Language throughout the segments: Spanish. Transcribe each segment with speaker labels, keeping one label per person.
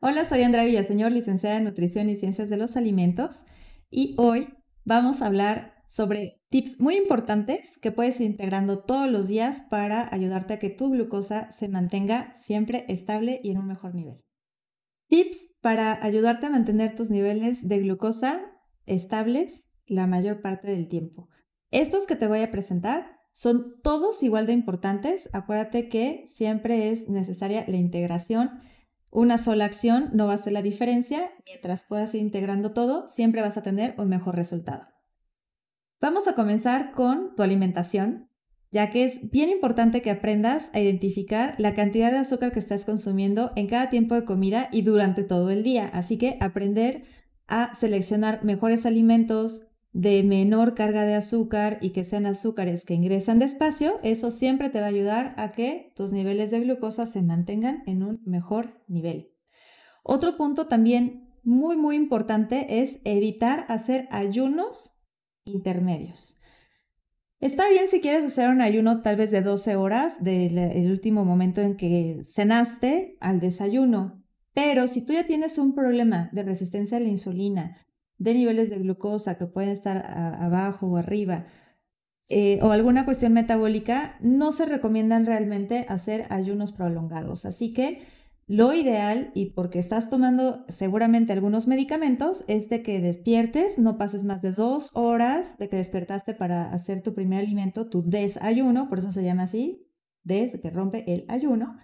Speaker 1: Hola, soy Andrea Villaseñor, licenciada en Nutrición y Ciencias de los Alimentos, y hoy vamos a hablar sobre tips muy importantes que puedes ir integrando todos los días para ayudarte a que tu glucosa se mantenga siempre estable y en un mejor nivel. Tips para ayudarte a mantener tus niveles de glucosa estables la mayor parte del tiempo. Estos que te voy a presentar son todos igual de importantes. Acuérdate que siempre es necesaria la integración una sola acción no va a ser la diferencia. Mientras puedas ir integrando todo, siempre vas a tener un mejor resultado. Vamos a comenzar con tu alimentación, ya que es bien importante que aprendas a identificar la cantidad de azúcar que estás consumiendo en cada tiempo de comida y durante todo el día. Así que aprender a seleccionar mejores alimentos, de menor carga de azúcar y que sean azúcares que ingresan despacio, eso siempre te va a ayudar a que tus niveles de glucosa se mantengan en un mejor nivel. Otro punto también muy, muy importante es evitar hacer ayunos intermedios. Está bien si quieres hacer un ayuno tal vez de 12 horas del último momento en que cenaste al desayuno, pero si tú ya tienes un problema de resistencia a la insulina, de niveles de glucosa que pueden estar abajo o arriba, eh, o alguna cuestión metabólica, no se recomiendan realmente hacer ayunos prolongados. Así que lo ideal, y porque estás tomando seguramente algunos medicamentos, es de que despiertes, no pases más de dos horas de que despertaste para hacer tu primer alimento, tu desayuno, por eso se llama así, des, que rompe el ayuno,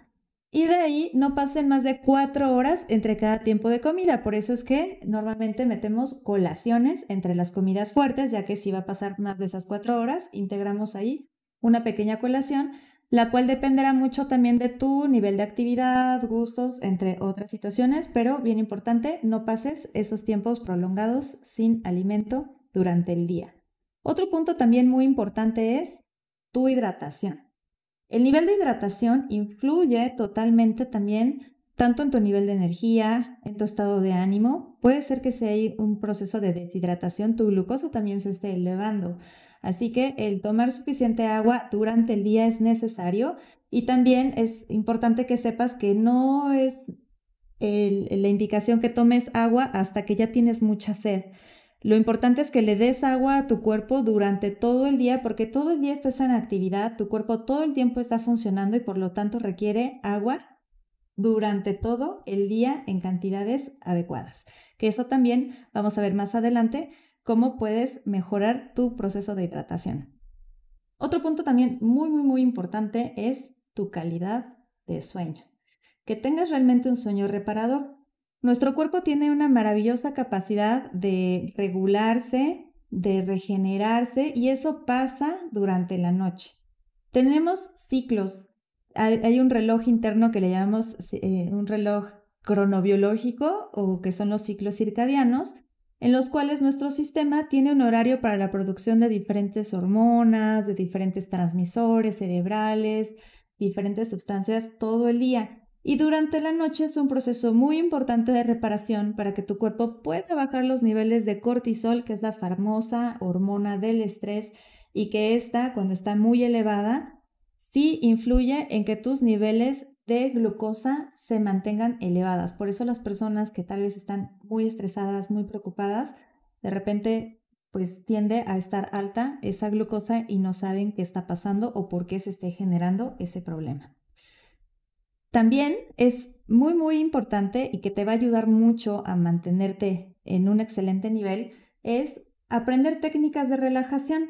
Speaker 1: y de ahí no pasen más de cuatro horas entre cada tiempo de comida. Por eso es que normalmente metemos colaciones entre las comidas fuertes, ya que si va a pasar más de esas cuatro horas, integramos ahí una pequeña colación, la cual dependerá mucho también de tu nivel de actividad, gustos, entre otras situaciones, pero bien importante, no pases esos tiempos prolongados sin alimento durante el día. Otro punto también muy importante es tu hidratación. El nivel de hidratación influye totalmente también tanto en tu nivel de energía, en tu estado de ánimo. Puede ser que si hay un proceso de deshidratación, tu glucosa también se esté elevando. Así que el tomar suficiente agua durante el día es necesario y también es importante que sepas que no es la indicación que tomes agua hasta que ya tienes mucha sed. Lo importante es que le des agua a tu cuerpo durante todo el día porque todo el día estás en actividad, tu cuerpo todo el tiempo está funcionando y por lo tanto requiere agua durante todo el día en cantidades adecuadas. Que eso también vamos a ver más adelante cómo puedes mejorar tu proceso de hidratación. Otro punto también muy, muy, muy importante es tu calidad de sueño. Que tengas realmente un sueño reparador. Nuestro cuerpo tiene una maravillosa capacidad de regularse, de regenerarse y eso pasa durante la noche. Tenemos ciclos. Hay, un reloj interno que le llamamos eh, un reloj cronobiológico o que son los ciclos circadianos, en los cuales nuestro sistema tiene un horario para la producción de diferentes hormonas, de diferentes transmisores cerebrales, diferentes sustancias todo el día. Y durante la noche es un proceso muy importante de reparación para que tu cuerpo pueda bajar los niveles de cortisol, que es la famosa hormona del estrés, y que esta, cuando está muy elevada, sí influye en que tus niveles de glucosa se mantengan elevadas. Por eso las personas que tal vez están muy estresadas, muy preocupadas, de repente pues tiende a estar alta esa glucosa y no saben qué está pasando o por qué se esté generando ese problema. También es muy, muy importante y que te va a ayudar mucho a mantenerte en un excelente nivel es aprender técnicas de relajación.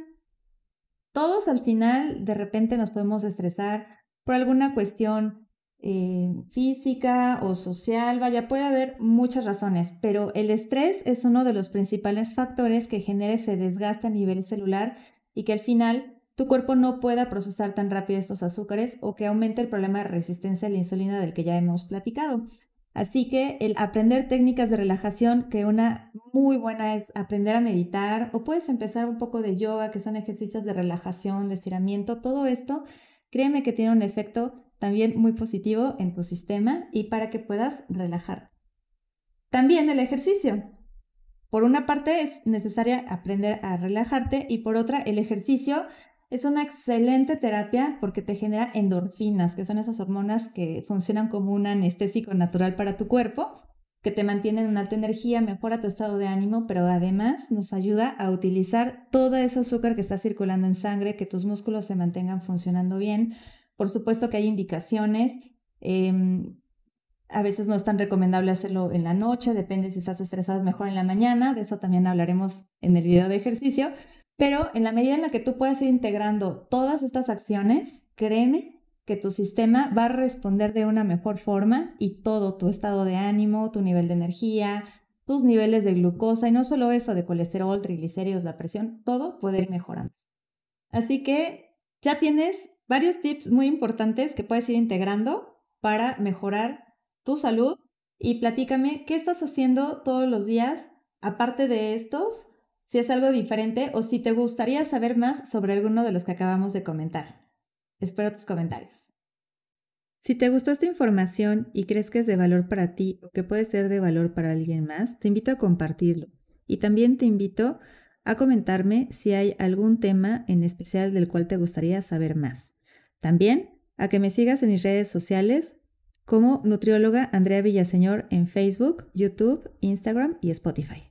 Speaker 1: Todos al final de repente nos podemos estresar por alguna cuestión eh, física o social, vaya, puede haber muchas razones, pero el estrés es uno de los principales factores que genera ese desgaste a nivel celular y que al final tu cuerpo no pueda procesar tan rápido estos azúcares o que aumente el problema de resistencia a la insulina del que ya hemos platicado. Así que el aprender técnicas de relajación, que una muy buena es aprender a meditar o puedes empezar un poco de yoga, que son ejercicios de relajación, de estiramiento, todo esto, créeme que tiene un efecto también muy positivo en tu sistema y para que puedas relajar. También el ejercicio. Por una parte es necesaria aprender a relajarte y por otra el ejercicio es una excelente terapia porque te genera endorfinas, que son esas hormonas que funcionan como un anestésico natural para tu cuerpo, que te mantienen en alta energía, mejora tu estado de ánimo, pero además nos ayuda a utilizar todo ese azúcar que está circulando en sangre, que tus músculos se mantengan funcionando bien. Por supuesto que hay indicaciones. Em, a veces no es tan recomendable hacerlo en la noche, depende si estás estresado, mejor en la mañana, de eso también hablaremos en el video de ejercicio, pero en la medida en la que tú puedas ir integrando todas estas acciones, créeme que tu sistema va a responder de una mejor forma y todo tu estado de ánimo, tu nivel de energía, tus niveles de glucosa y no solo eso, de colesterol, triglicéridos, la presión, todo puede ir mejorando. Así que ya tienes varios tips muy importantes que puedes ir integrando para mejorar tu salud y platícame qué estás haciendo todos los días aparte de estos si es algo diferente o si te gustaría saber más sobre alguno de los que acabamos de comentar. Espero tus comentarios. Si te gustó esta información y crees que es de valor para ti o que puede ser de valor para alguien más, te invito a compartirlo. Y también te invito a comentarme si hay algún tema en especial del cual te gustaría saber más. También a que me sigas en mis redes sociales como nutrióloga Andrea Villaseñor en Facebook, YouTube, Instagram y Spotify.